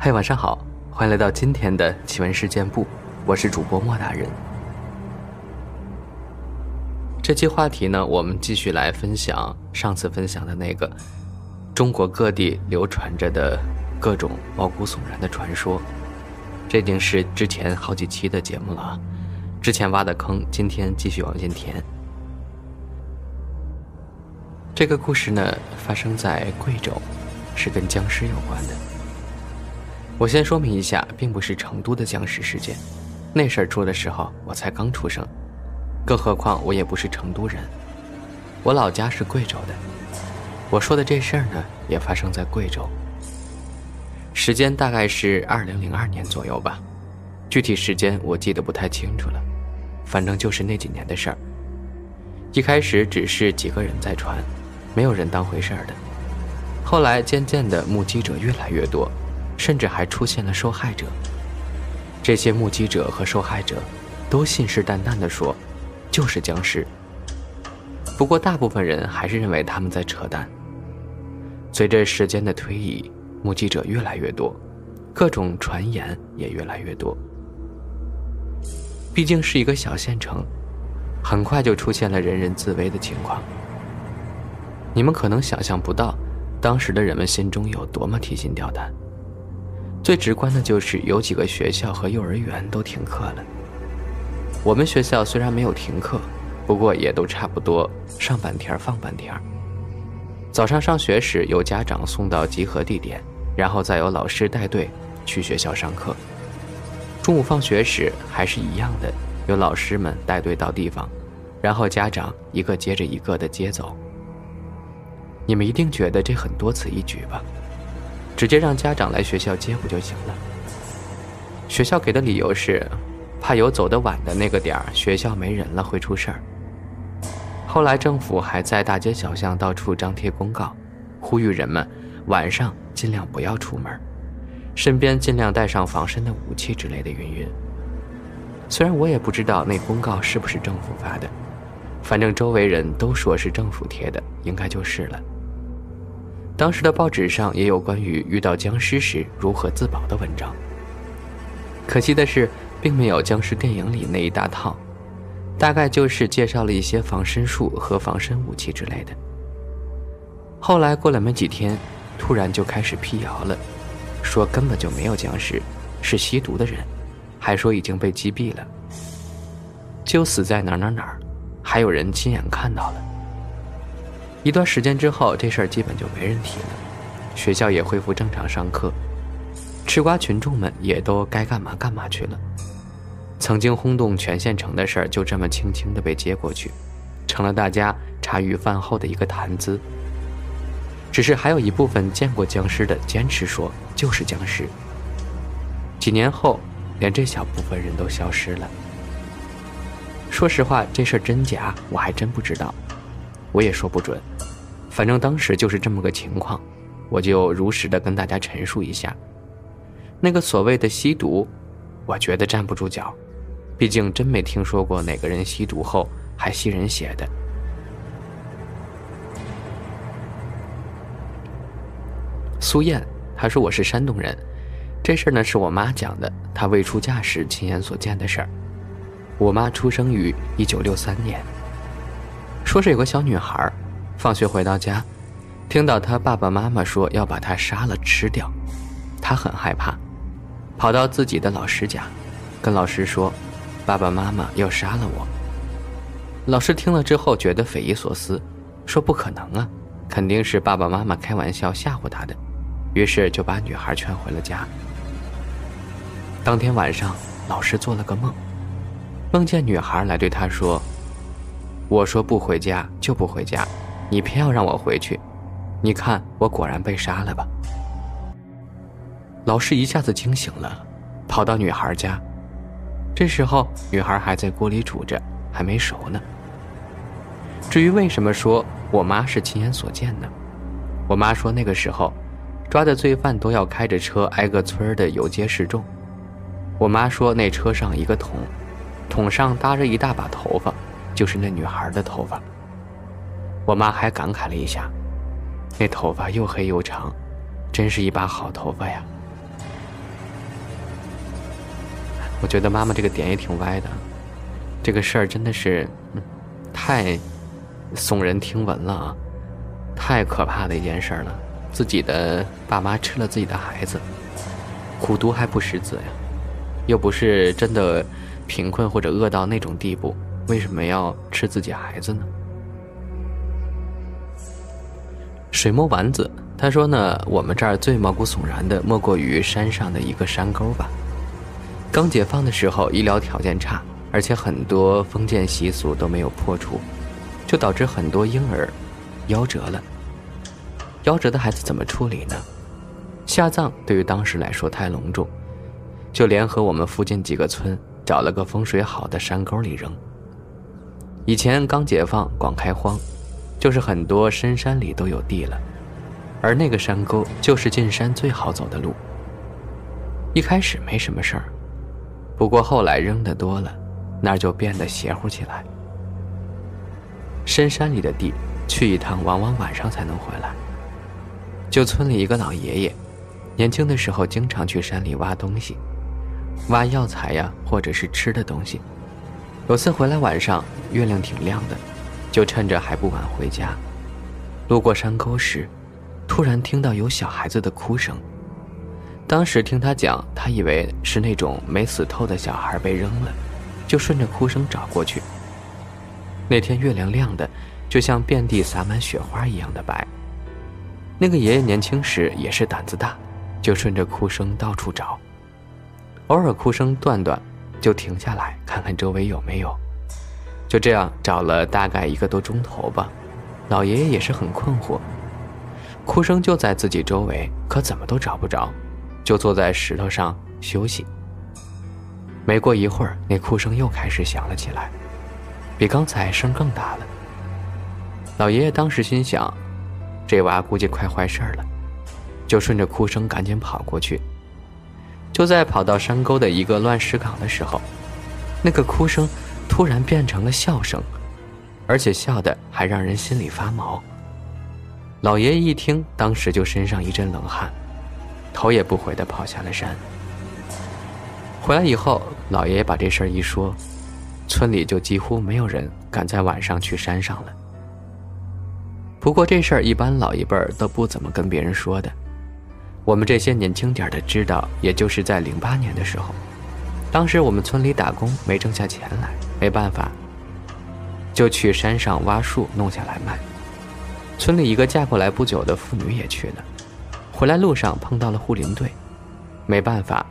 嗨，晚上好，欢迎来到今天的奇闻事件部，我是主播莫大人。这期话题呢，我们继续来分享上次分享的那个中国各地流传着的各种毛骨悚然的传说。这已经是之前好几期的节目了，之前挖的坑，今天继续往前填。这个故事呢，发生在贵州，是跟僵尸有关的。我先说明一下，并不是成都的僵尸事件，那事儿出的时候我才刚出生。更何况我也不是成都人，我老家是贵州的。我说的这事儿呢，也发生在贵州。时间大概是二零零二年左右吧，具体时间我记得不太清楚了，反正就是那几年的事儿。一开始只是几个人在传，没有人当回事儿的。后来渐渐的，目击者越来越多，甚至还出现了受害者。这些目击者和受害者都信誓旦旦地说。就是僵尸。不过，大部分人还是认为他们在扯淡。随着时间的推移，目击者越来越多，各种传言也越来越多。毕竟是一个小县城，很快就出现了人人自危的情况。你们可能想象不到，当时的人们心中有多么提心吊胆。最直观的就是有几个学校和幼儿园都停课了。我们学校虽然没有停课，不过也都差不多上半天放半天。早上上学时有家长送到集合地点，然后再由老师带队去学校上课。中午放学时还是一样的，有老师们带队到地方，然后家长一个接着一个的接走。你们一定觉得这很多此一举吧？直接让家长来学校接不就行了？学校给的理由是。怕有走得晚的那个点儿，学校没人了会出事儿。后来政府还在大街小巷到处张贴公告，呼吁人们晚上尽量不要出门，身边尽量带上防身的武器之类的云云。虽然我也不知道那公告是不是政府发的，反正周围人都说是政府贴的，应该就是了。当时的报纸上也有关于遇到僵尸时如何自保的文章。可惜的是。并没有僵尸电影里那一大套，大概就是介绍了一些防身术和防身武器之类的。后来过了没几天，突然就开始辟谣了，说根本就没有僵尸，是吸毒的人，还说已经被击毙了，就死在哪哪哪儿，还有人亲眼看到了。一段时间之后，这事儿基本就没人提了，学校也恢复正常上课。吃瓜群众们也都该干嘛干嘛去了，曾经轰动全县城的事儿就这么轻轻的被接过去，成了大家茶余饭后的一个谈资。只是还有一部分见过僵尸的坚持说就是僵尸。几年后，连这小部分人都消失了。说实话，这事儿真假我还真不知道，我也说不准。反正当时就是这么个情况，我就如实的跟大家陈述一下。那个所谓的吸毒，我觉得站不住脚，毕竟真没听说过哪个人吸毒后还吸人血的。苏燕，她说我是山东人，这事儿呢是我妈讲的，她未出嫁时亲眼所见的事儿。我妈出生于一九六三年，说是有个小女孩，放学回到家，听到她爸爸妈妈说要把她杀了吃掉，她很害怕。跑到自己的老师家，跟老师说：“爸爸妈妈要杀了我。”老师听了之后觉得匪夷所思，说：“不可能啊，肯定是爸爸妈妈开玩笑吓唬他的。”于是就把女孩劝回了家。当天晚上，老师做了个梦，梦见女孩来对他说：“我说不回家就不回家，你偏要让我回去，你看我果然被杀了吧。”老师一下子惊醒了，跑到女孩家。这时候，女孩还在锅里煮着，还没熟呢。至于为什么说我妈是亲眼所见呢？我妈说那个时候，抓的罪犯都要开着车挨个村的游街示众。我妈说那车上一个桶，桶上搭着一大把头发，就是那女孩的头发。我妈还感慨了一下，那头发又黑又长，真是一把好头发呀。我觉得妈妈这个点也挺歪的，这个事儿真的是，太耸人听闻了啊，太可怕的一件事了。自己的爸妈吃了自己的孩子，苦毒还不识字呀，又不是真的贫困或者饿到那种地步，为什么要吃自己孩子呢？水墨丸子他说呢，我们这儿最毛骨悚然的莫过于山上的一个山沟吧。刚解放的时候，医疗条件差，而且很多封建习俗都没有破除，就导致很多婴儿夭折了。夭折的孩子怎么处理呢？下葬对于当时来说太隆重，就联合我们附近几个村，找了个风水好的山沟里扔。以前刚解放，广开荒，就是很多深山里都有地了，而那个山沟就是进山最好走的路。一开始没什么事儿。不过后来扔的多了，那儿就变得邪乎起来。深山里的地，去一趟往往晚上才能回来。就村里一个老爷爷，年轻的时候经常去山里挖东西，挖药材呀，或者是吃的东西。有次回来晚上，月亮挺亮的，就趁着还不晚回家。路过山沟时，突然听到有小孩子的哭声。当时听他讲，他以为是那种没死透的小孩被扔了，就顺着哭声找过去。那天月亮亮的，就像遍地洒满雪花一样的白。那个爷爷年轻时也是胆子大，就顺着哭声到处找，偶尔哭声断断，就停下来看看周围有没有。就这样找了大概一个多钟头吧，老爷爷也是很困惑，哭声就在自己周围，可怎么都找不着。就坐在石头上休息。没过一会儿，那哭声又开始响了起来，比刚才声更大了。老爷爷当时心想：“这娃估计快坏事了。”就顺着哭声赶紧跑过去。就在跑到山沟的一个乱石岗的时候，那个哭声突然变成了笑声，而且笑的还让人心里发毛。老爷爷一听，当时就身上一阵冷汗。头也不回的跑下了山。回来以后，老爷爷把这事儿一说，村里就几乎没有人敢在晚上去山上了。不过这事儿一般老一辈儿都不怎么跟别人说的，我们这些年轻点的知道，也就是在零八年的时候，当时我们村里打工没挣下钱来，没办法，就去山上挖树弄下来卖。村里一个嫁过来不久的妇女也去了。回来路上碰到了护林队，没办法，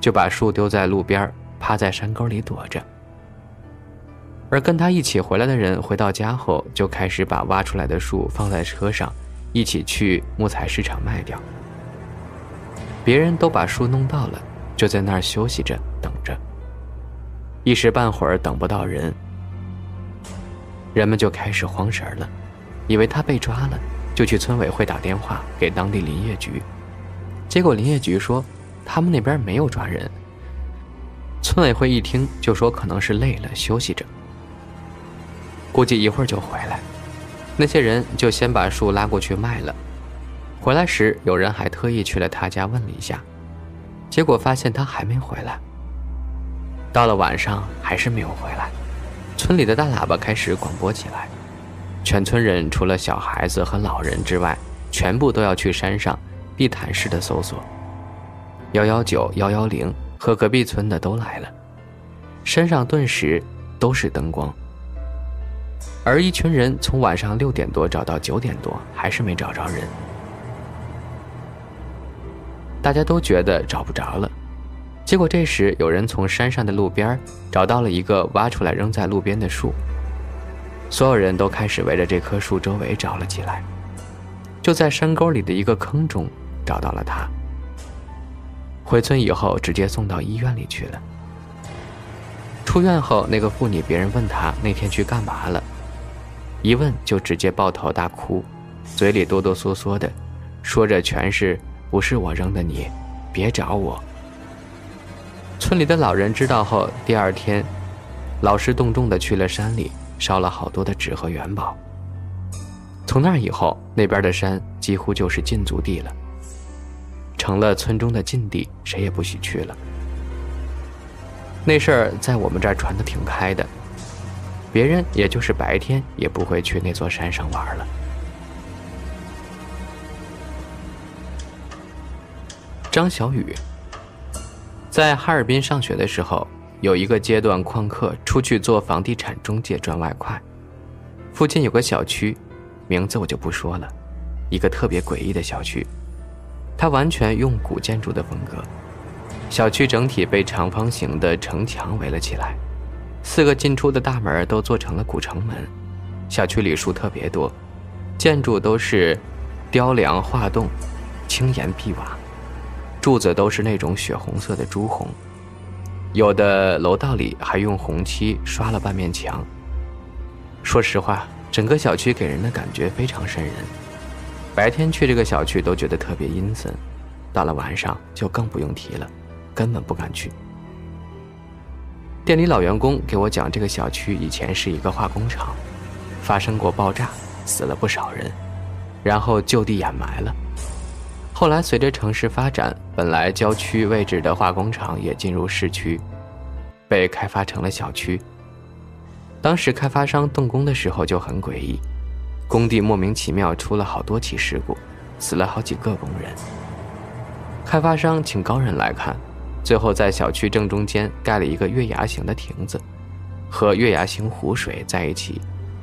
就把树丢在路边，趴在山沟里躲着。而跟他一起回来的人回到家后，就开始把挖出来的树放在车上，一起去木材市场卖掉。别人都把树弄到了，就在那儿休息着等着。一时半会儿等不到人，人们就开始慌神了，以为他被抓了。就去村委会打电话给当地林业局，结果林业局说他们那边没有抓人。村委会一听就说可能是累了休息着，估计一会儿就回来。那些人就先把树拉过去卖了。回来时有人还特意去了他家问了一下，结果发现他还没回来。到了晚上还是没有回来，村里的大喇叭开始广播起来。全村人除了小孩子和老人之外，全部都要去山上地毯式的搜索。幺幺九、幺幺零和隔壁村的都来了，山上顿时都是灯光。而一群人从晚上六点多找到九点多，还是没找着人。大家都觉得找不着了，结果这时有人从山上的路边找到了一个挖出来扔在路边的树。所有人都开始围着这棵树周围找了起来，就在山沟里的一个坑中找到了他。回村以后，直接送到医院里去了。出院后，那个妇女，别人问他那天去干嘛了，一问就直接抱头大哭，嘴里哆哆嗦嗦的，说着全是“不是我扔的你，别找我”。村里的老人知道后，第二天，劳师动众的去了山里。烧了好多的纸和元宝。从那以后，那边的山几乎就是禁足地了，成了村中的禁地，谁也不许去了。那事儿在我们这儿传的挺开的，别人也就是白天也不会去那座山上玩了。张小雨在哈尔滨上学的时候，有一个阶段旷课出去做房地产中介赚外快。附近有个小区，名字我就不说了，一个特别诡异的小区，它完全用古建筑的风格。小区整体被长方形的城墙围了起来，四个进出的大门都做成了古城门。小区里树特别多，建筑都是雕梁画栋，青岩碧瓦。柱子都是那种血红色的朱红，有的楼道里还用红漆刷了半面墙。说实话，整个小区给人的感觉非常瘆人。白天去这个小区都觉得特别阴森，到了晚上就更不用提了，根本不敢去。店里老员工给我讲，这个小区以前是一个化工厂，发生过爆炸，死了不少人，然后就地掩埋了。后来，随着城市发展，本来郊区位置的化工厂也进入市区，被开发成了小区。当时开发商动工的时候就很诡异，工地莫名其妙出了好多起事故，死了好几个工人。开发商请高人来看，最后在小区正中间盖了一个月牙形的亭子，和月牙形湖水在一起，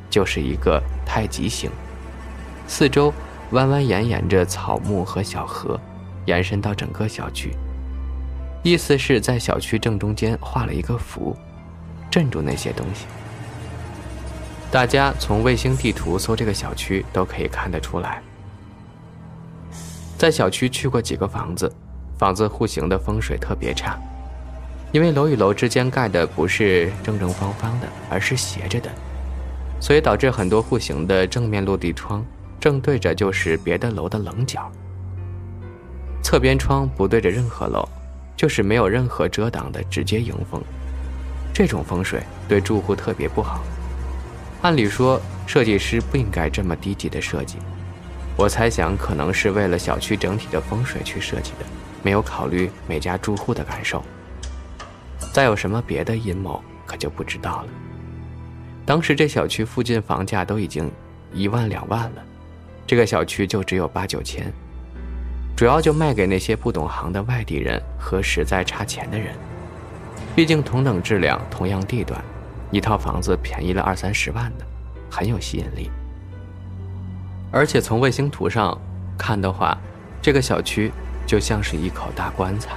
就是一个太极形，四周。弯弯延延着草木和小河，延伸到整个小区。意思是在小区正中间画了一个符，镇住那些东西。大家从卫星地图搜这个小区都可以看得出来。在小区去过几个房子，房子户型的风水特别差，因为楼与楼之间盖的不是正正方方的，而是斜着的，所以导致很多户型的正面落地窗。正对着就是别的楼的棱角，侧边窗不对着任何楼，就是没有任何遮挡的直接迎风。这种风水对住户特别不好。按理说，设计师不应该这么低级的设计。我猜想，可能是为了小区整体的风水去设计的，没有考虑每家住户的感受。再有什么别的阴谋，可就不知道了。当时这小区附近房价都已经一万两万了。这个小区就只有八九千，主要就卖给那些不懂行的外地人和实在差钱的人。毕竟同等质量、同样地段，一套房子便宜了二三十万的，很有吸引力。而且从卫星图上看的话，这个小区就像是一口大棺材。